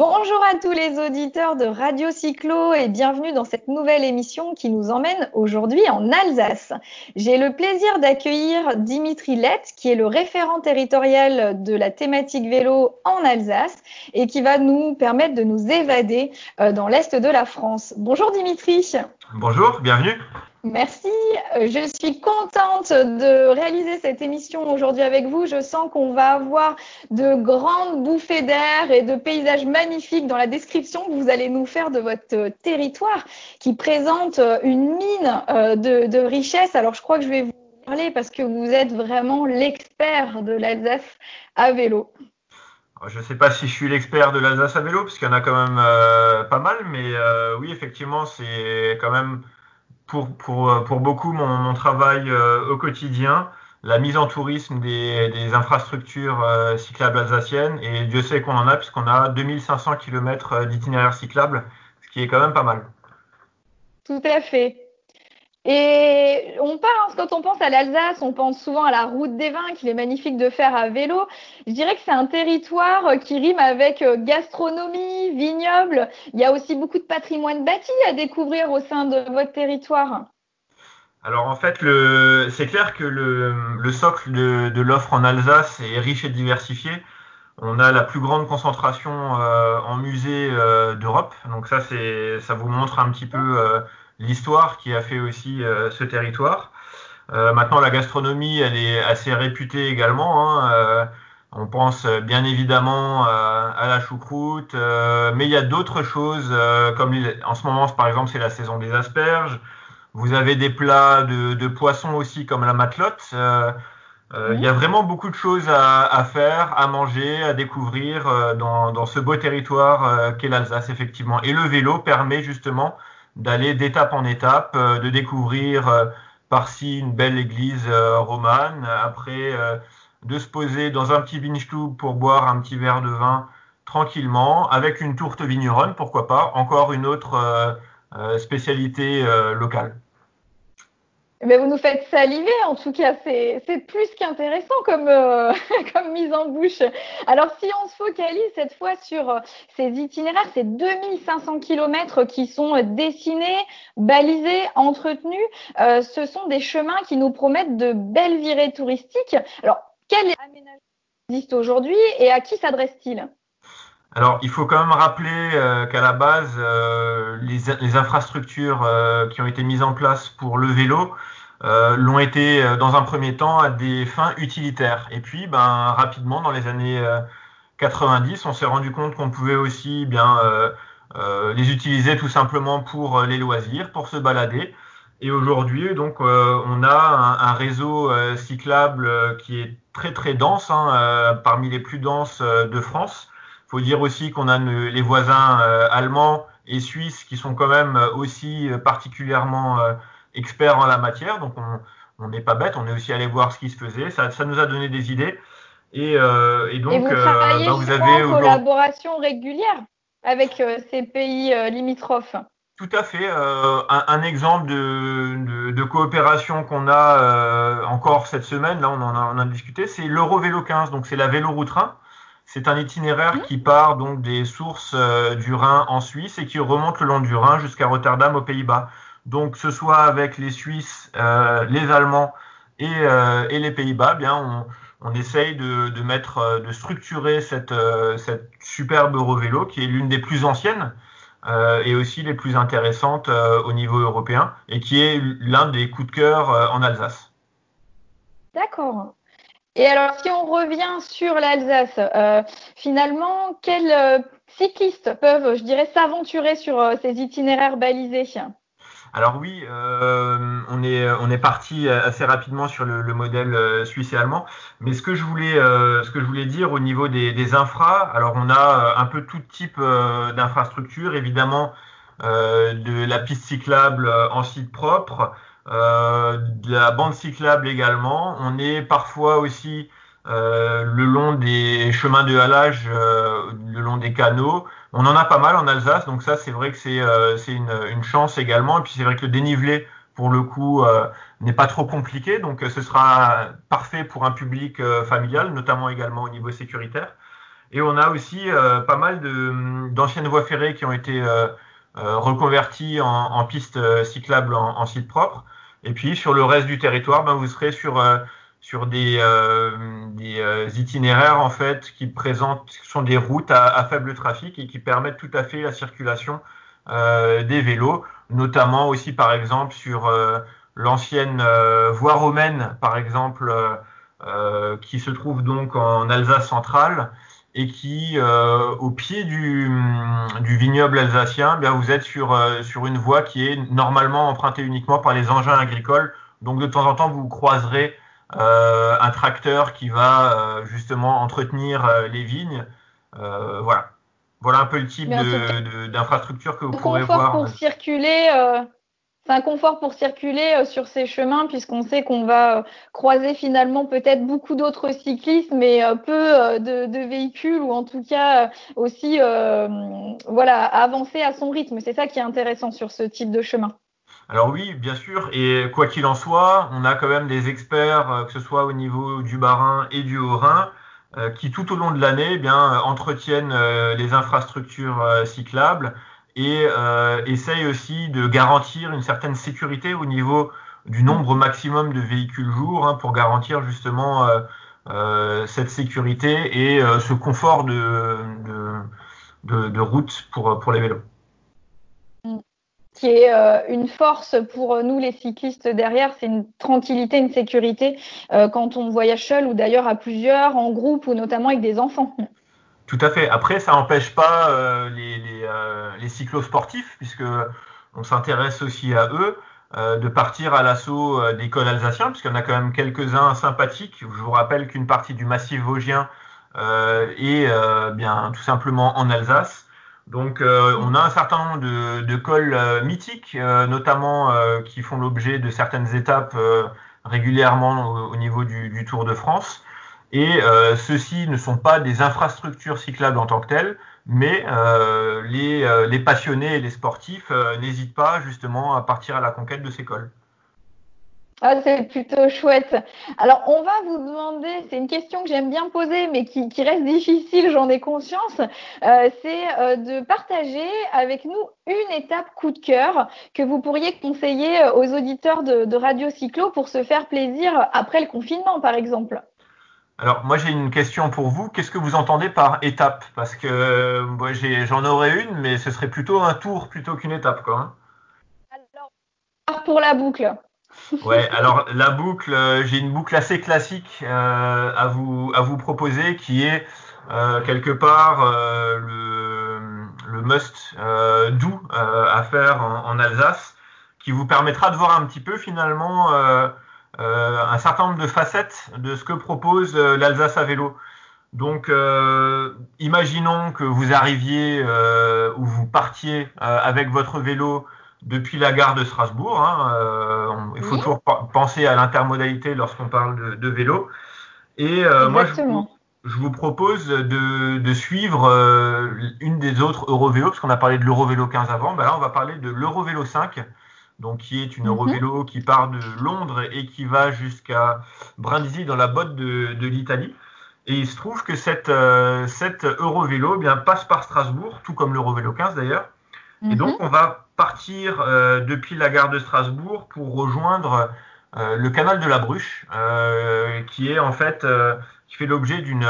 Bonjour à tous les auditeurs de Radio Cyclo et bienvenue dans cette nouvelle émission qui nous emmène aujourd'hui en Alsace. J'ai le plaisir d'accueillir Dimitri Lett qui est le référent territorial de la thématique vélo en Alsace et qui va nous permettre de nous évader euh, dans l'Est de la France. Bonjour Dimitri. Bonjour, bienvenue. Merci. Euh, je suis contente de réaliser cette émission aujourd'hui avec vous. Je sens qu'on va avoir de grandes bouffées d'air et de paysages magnifiques dans la description que vous allez nous faire de votre territoire qui présente une mine euh, de, de richesse. Alors, je crois que je vais vous parler parce que vous êtes vraiment l'expert de l'Alsace à vélo. Je ne sais pas si je suis l'expert de l'Alsace à vélo, puisqu'il y en a quand même euh, pas mal, mais euh, oui, effectivement, c'est quand même pour, pour, euh, pour beaucoup mon, mon travail euh, au quotidien, la mise en tourisme des, des infrastructures euh, cyclables alsaciennes. Et Dieu sait qu'on en a, puisqu'on a 2500 km d'itinéraires cyclables, ce qui est quand même pas mal. Tout à fait. Et on parle, quand on pense à l'Alsace, on pense souvent à la route des vins qu'il est magnifique de faire à vélo. Je dirais que c'est un territoire qui rime avec gastronomie, vignoble. Il y a aussi beaucoup de patrimoine bâti à découvrir au sein de votre territoire. Alors en fait, c'est clair que le, le socle de, l'offre en Alsace est riche et diversifié. On a la plus grande concentration euh, en musées euh, d'Europe. Donc ça, ça vous montre un petit peu euh, l'histoire qui a fait aussi euh, ce territoire. Euh, maintenant, la gastronomie, elle est assez réputée également. Hein, euh, on pense bien évidemment à la choucroute, mais il y a d'autres choses, comme en ce moment, par exemple, c'est la saison des asperges. Vous avez des plats de, de poissons aussi, comme la matelote. Euh, euh, il y a vraiment beaucoup de choses à, à, faire, à manger, à découvrir euh, dans, dans, ce beau territoire qu'est l'Alsace, effectivement. Et le vélo permet justement d'aller d'étape en étape, euh, de découvrir euh, par-ci une belle église euh, romane, après de se poser dans un petit Weinstube pour boire un petit verre de vin tranquillement, avec une tourte vigneronne, pourquoi pas, encore une autre spécialité locale. Mais vous nous faites saliver, en tout cas, c'est plus qu'intéressant comme, euh, comme mise en bouche. Alors, si on se focalise cette fois sur euh, ces itinéraires, ces 2500 kilomètres qui sont dessinés, balisés, entretenus, euh, ce sont des chemins qui nous promettent de belles virées touristiques. Alors, quel aménagement existe aujourd'hui et à qui s'adresse-t-il? Alors, il faut quand même rappeler euh, qu'à la base, euh, les, les, infrastructures euh, qui ont été mises en place pour le vélo euh, l'ont été euh, dans un premier temps à des fins utilitaires. Et puis, ben, rapidement, dans les années 90, on s'est rendu compte qu'on pouvait aussi bien les utiliser tout simplement pour les loisirs, pour se balader. Et aujourd'hui, donc, on a un, un réseau cyclable qui est très très dense, hein, parmi les plus denses de France faut dire aussi qu'on a les voisins euh, allemands et suisses qui sont quand même euh, aussi euh, particulièrement experts en la matière. Donc on n'est pas bête, on est aussi allé voir ce qui se faisait. Ça, ça nous a donné des idées. Et, et donc, et vous, travaillez ben vous avez en collaboration régulière avec ces pays limitrophes. Tout à fait. Euh, un, un, exemple de, de, de coopération qu'on a euh, encore cette semaine, là on en a, on a discuté, c'est l'Eurovélo 15, donc c'est la vélo train c'est un itinéraire mmh. qui part donc des sources euh, du Rhin en Suisse et qui remonte le long du Rhin jusqu'à Rotterdam aux Pays-Bas. Donc, ce soit avec les Suisses, euh, les Allemands et, euh, et les Pays-Bas, bien on, on essaye de, de, mettre, euh, de structurer cette, euh, cette superbe Eurovélo qui est l'une des plus anciennes euh, et aussi les plus intéressantes au niveau européen et qui est l'un des coups de cœur en Alsace. D'accord. Et alors, si on revient sur l'Alsace, euh, finalement, quels euh, cyclistes peuvent, je dirais, s'aventurer sur euh, ces itinéraires balisés? Alors oui, on est parti assez rapidement sur le, le, modèle suisse et allemand, mais ce que je voulais dire au niveau des, des infras, alors on a un peu tout type d'infrastructures, évidemment de la piste cyclable en site propre, de la bande cyclable également. On est parfois aussi euh, le long des chemins de halage, euh, le long des canaux. On en a pas mal en Alsace, donc ça c'est vrai que c'est euh, une, une, chance également. Et puis c'est vrai que le dénivelé pour le coup, n'est pas trop compliqué. Donc, ce sera parfait pour un public familial, notamment également au niveau sécuritaire. Et on a aussi pas mal d'anciennes voies ferrées qui ont été reconverties en, en pistes cyclables en, en, site propre. Et puis, sur le reste du territoire, ben, vous serez sur sur des, euh, des euh, itinéraires en fait qui présentent sont des routes à, à, faible trafic et qui permettent tout à fait la circulation euh, des vélos, notamment aussi par exemple sur euh, l'ancienne euh, voie romaine par exemple qui se trouve donc en Alsace centrale et qui au pied du, du vignoble alsacien, eh bien vous êtes sur sur une voie qui est normalement empruntée uniquement par les engins agricoles. Donc de temps en temps vous croiserez euh, un tracteur qui va euh, justement entretenir euh, les vignes. voilà. Voilà un peu le type d'infrastructure que vous pourrez voir. Pour circuler, un confort pour circuler sur ces chemins puisqu'on sait qu'on va croiser finalement peut-être beaucoup d'autres cyclistes, mais peu de, de, véhicules ou en tout cas aussi voilà avancer à son rythme. C'est ça qui est intéressant sur ce type de chemin. Alors oui, bien sûr, et quoi qu'il en soit, on a quand même des experts, euh, que ce soit au niveau du Bas-Rhin et du Haut-Rhin, euh, qui tout au long de l'année eh bien entretiennent euh, les infrastructures cyclables et essayent aussi de garantir une certaine sécurité au niveau du nombre maximum de véhicules jour hein, pour garantir justement cette sécurité et ce confort de, route pour, pour les vélos qui est euh, une force pour nous les cyclistes derrière, c'est une tranquillité, une sécurité euh, quand on voyage seul ou d'ailleurs à plusieurs, en groupe ou notamment avec des enfants. Tout à fait. Après, ça n'empêche pas euh, euh, les cyclosportifs, puisque on s'intéresse aussi à eux, euh, de partir à l'assaut des cols alsaciens, puisqu'il y en a quand même quelques-uns sympathiques. Je vous rappelle qu'une partie du massif vosgien est bien tout simplement en Alsace. Donc, on a un certain nombre de, cols mythiques, notamment qui font l'objet de certaines étapes régulièrement au, au, niveau du, Tour de France. Et ceux-ci ne sont pas des infrastructures cyclables en tant que telles, mais les, les, passionnés et les sportifs n'hésitent pas justement à partir à la conquête de ces cols. Ah, c'est plutôt chouette. Alors, on va vous demander, c'est une question que j'aime bien poser, mais qui, reste difficile, j'en ai conscience, euh, c'est euh, de partager avec nous une étape coup de cœur que vous pourriez conseiller euh, aux auditeurs de Radio Cyclo pour se faire plaisir après le confinement, par exemple. Alors, moi, j'ai une question pour vous. Qu'est-ce que vous entendez par étape? Parce que euh, moi, j'en aurais une, mais ce serait plutôt un tour plutôt qu'une étape, quoi. Hein. Alors, pour la boucle. Ouais, alors la boucle, euh, j'ai une boucle assez classique euh, à vous à vous proposer qui est euh, quelque part euh, le, le must euh, do à faire en, en, Alsace, qui vous permettra de voir un petit peu finalement un certain nombre de facettes de ce que propose l'Alsace à vélo. Donc, imaginons que vous arriviez ou vous partiez avec votre vélo depuis la gare de Strasbourg. Hein, euh, on, il faut oui. toujours penser à l'intermodalité lorsqu'on parle de, de, vélo. Et euh, moi, je vous, je vous, propose de, de suivre euh, une des autres Eurovélo, parce qu'on a parlé de l'Eurovélo 15 avant. Ben là, on va parler de l'Eurovélo 5, donc qui est une mhm. Eurovélo -hmm. qui part de Londres et qui va jusqu'à Brindisi dans la botte de, de l'Italie. Et il se trouve que cette, euh, cette Eurovélo eh bien, passe par Strasbourg, tout comme l'Eurovélo 15 d'ailleurs. Et donc, on va partir euh, depuis la gare de Strasbourg pour rejoindre euh, le canal de la Bruche, euh, qui est en fait qui fait l'objet d'une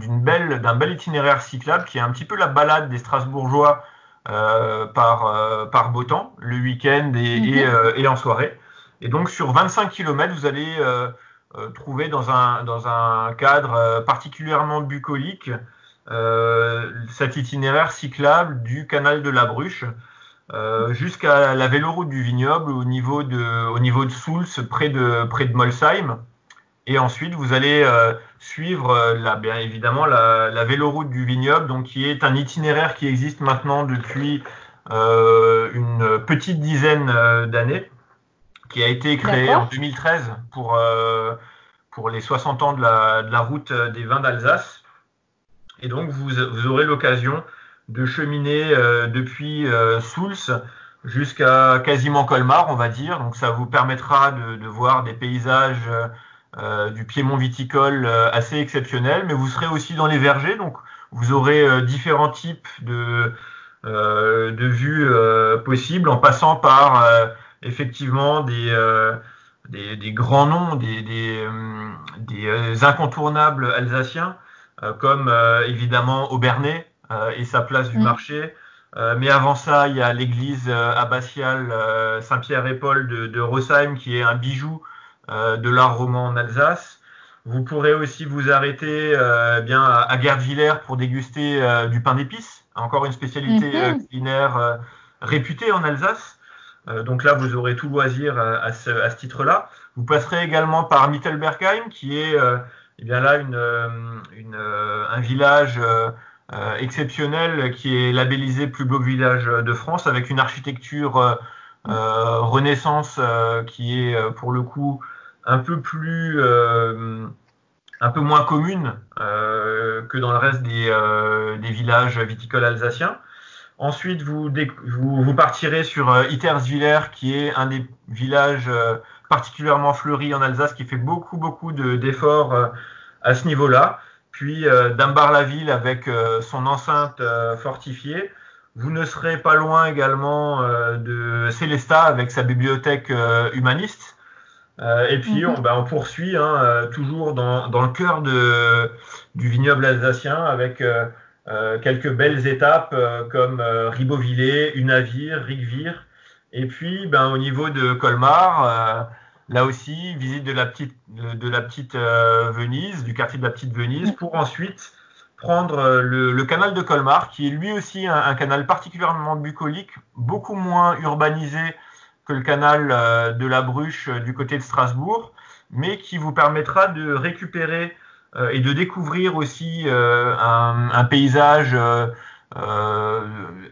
d'une belle d'un bel itinéraire cyclable qui est un petit peu la balade des Strasbourgeois par par beau temps, le week-end et, et, et, en soirée. Et donc sur 25 km, vous allez trouver dans un dans un cadre particulièrement bucolique cet itinéraire cyclable du canal de la Bruche euh, jusqu'à la véloroute du vignoble au niveau de, au niveau de Souls, près de, près de Molsheim. Et ensuite, vous allez euh, suivre, euh, la, bien évidemment, la, la, véloroute du vignoble, donc qui est un itinéraire qui existe maintenant depuis euh, une petite dizaine d'années, qui a été créé en 2013 pour, pour les 60 ans de la, de la route des vins d'Alsace. Et donc, vous, vous aurez l'occasion de cheminer depuis Souls jusqu'à quasiment Colmar, on va dire. Donc ça vous permettra de, de voir des paysages euh, du piémont viticole euh, assez exceptionnels, mais vous serez aussi dans les vergers, donc vous aurez euh, différents types de, de vues possibles, en passant par effectivement des, des, des, grands noms, des, des, des incontournables alsaciens, comme évidemment Aubernais et sa place du mmh. marché. Euh, mais avant ça, il y a l'église euh, abbatiale euh, Saint-Pierre-et-Paul de, de, Rosheim, qui est un bijou de l'art roman en Alsace. Vous pourrez aussi vous arrêter bien à, Gerdviller pour déguster du pain d'épices, encore une spécialité mhm. culinaire réputée en Alsace. donc là, vous aurez tout loisir à ce, à ce titre-là. Vous passerez également par Mittelbergheim, qui est eh bien là une, une, un village euh, exceptionnel qui est labellisé plus beau village de France avec une architecture euh, euh, Renaissance qui est pour le coup un peu plus un peu moins commune que dans le reste des, des villages viticoles alsaciens. Ensuite, vous, vous, vous, partirez sur Iterswiller, qui est un des villages particulièrement fleuris en Alsace, qui fait beaucoup, beaucoup d'efforts à ce niveau-là puis euh, d'Ambar-la-Ville avec euh, son enceinte euh, fortifiée. Vous ne serez pas loin également de Célestat avec sa bibliothèque humaniste. Et puis mhm. on, ben, on, poursuit hein, toujours dans, dans, le cœur de, du vignoble alsacien avec quelques belles étapes comme Ribeauvillé, Unavir, Rigvir. Et puis ben, au niveau de Colmar, Là aussi, visite de la petite, de la petite euh, Venise, du quartier de la petite Venise, pour ensuite prendre euh, le, canal de Colmar, qui est lui aussi un, canal particulièrement bucolique, beaucoup moins urbanisé que le canal euh, de la Bruche du côté de Strasbourg, mais qui vous permettra de récupérer et de découvrir aussi un, paysage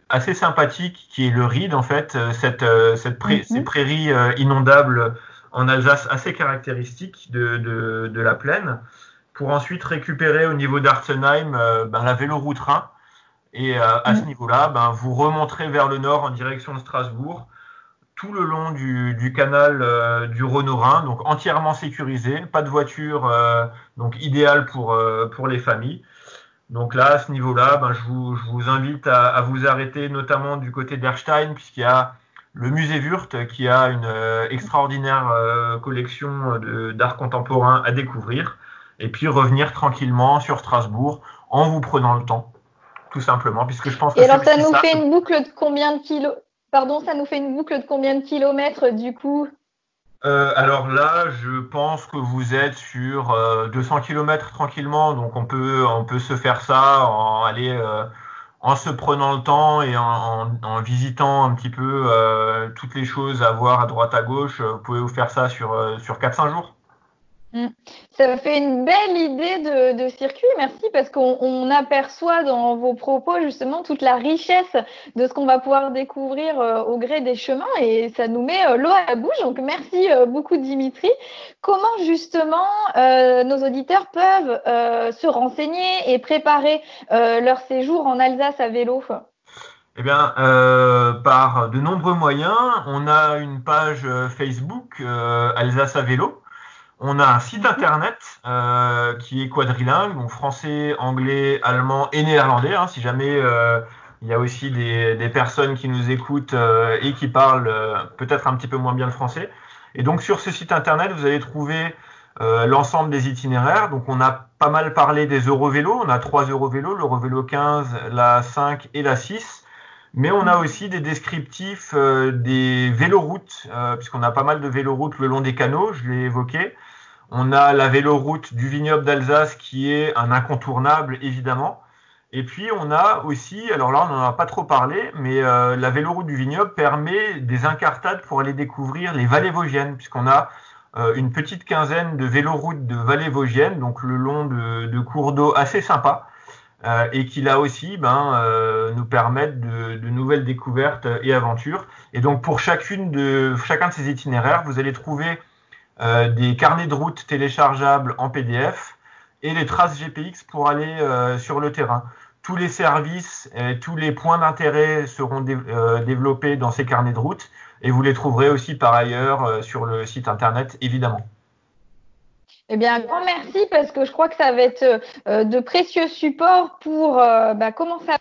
assez sympathique qui est le Ride en fait, cette, cette mhm. ces prairies inondables en Alsace assez caractéristique de, de, de, la plaine, pour ensuite récupérer au niveau d'Arsenheim euh, ben, la véloroute Rhin. Et euh, à ce mm. niveau-là, ben, vous remonterez vers le nord en direction de Strasbourg, tout le long du, du canal euh, du Rhône-Rhin, donc entièrement sécurisé, pas de voiture, donc idéal pour, pour les familles. Donc là, à ce niveau-là, ben, je, vous, je vous invite à, à, vous arrêter notamment du côté d'Erstein, puisqu'il y a le musée Wurt qui a une euh, extraordinaire euh, collection d'art contemporain à découvrir et puis revenir tranquillement sur Strasbourg en vous prenant le temps tout simplement puisque je pense que Et alors ça nous fait une boucle de combien de kilos? Pardon, ça nous fait une boucle de combien de kilomètres du coup euh, alors là, je pense que vous êtes sur 200 km tranquillement, donc on peut on peut se faire ça en aller en se prenant le temps et en, visitant un petit peu euh, toutes les choses à voir à droite à gauche, vous pouvez vous faire ça sur, euh, sur 4-5 jours. Mm. Ça fait une belle idée de, circuit, merci, parce qu'on aperçoit dans vos propos justement toute la richesse de ce qu'on va pouvoir découvrir euh, au gré des chemins et ça nous met euh, l'eau à la bouche. Donc merci euh, beaucoup Dimitri. Comment justement nos auditeurs peuvent se renseigner et préparer leur séjour en Alsace à vélo? Eh bien, par de nombreux moyens. On a une page Facebook Alsace à vélo on a un site internet euh, qui est quadrilingue, donc français, anglais, allemand et néerlandais. Hein, si jamais euh, il y a aussi des, personnes qui nous écoutent euh, et qui parlent peut-être un petit peu moins bien le français. Et donc sur ce site internet, vous allez trouver l'ensemble des itinéraires. Donc on a pas mal parlé des Eurovélos. On a trois Eurovélos, l'Eurovélo 15, la 5 et la 6. Mais on a aussi des descriptifs des véloroutes, puisqu'on a pas mal de véloroutes le long des canaux, je l'ai évoqué. On a la véloroute du vignoble d'Alsace qui est un incontournable évidemment. Et puis on a aussi, alors là on n'en a pas trop parlé, mais euh, la véloroute du vignoble permet des incartades pour aller découvrir les vallées vosgiennes, puisqu'on a euh, une petite quinzaine de véloroutes de vallées vosgiennes, donc le long de, cours d'eau assez sympas, euh, et qui là aussi ben, nous permettent de, nouvelles découvertes et aventures. Et donc pour chacune de, chacun de ces itinéraires, vous allez trouver euh, des carnets de route téléchargeables en PDF et les traces GPX pour aller euh, sur le terrain. tous les services, tous les points d'intérêt seront développés dans ces carnets de route et vous les trouverez aussi par ailleurs sur le site internet évidemment. Eh bien, grand merci parce que je crois que ça va être de précieux supports pour bah, commencer à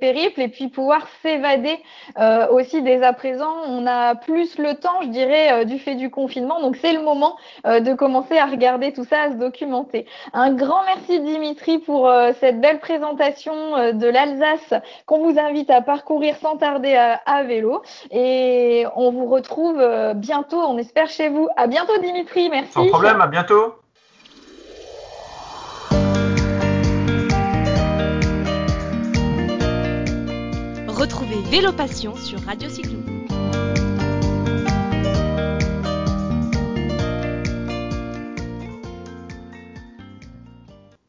périple et puis pouvoir s'évader euh, aussi dès à présent. On a plus le temps, je dirais, euh, du fait du confinement. Donc c'est le moment euh, de commencer à regarder tout ça, à se documenter. Un grand merci Dimitri pour cette belle présentation de l'Alsace qu'on vous invite à parcourir sans tarder à, à, vélo. Et on vous retrouve bientôt, on espère chez vous. À bientôt Dimitri, merci. Sans problème, à bientôt. Vélo Passion sur Radio Cyclo.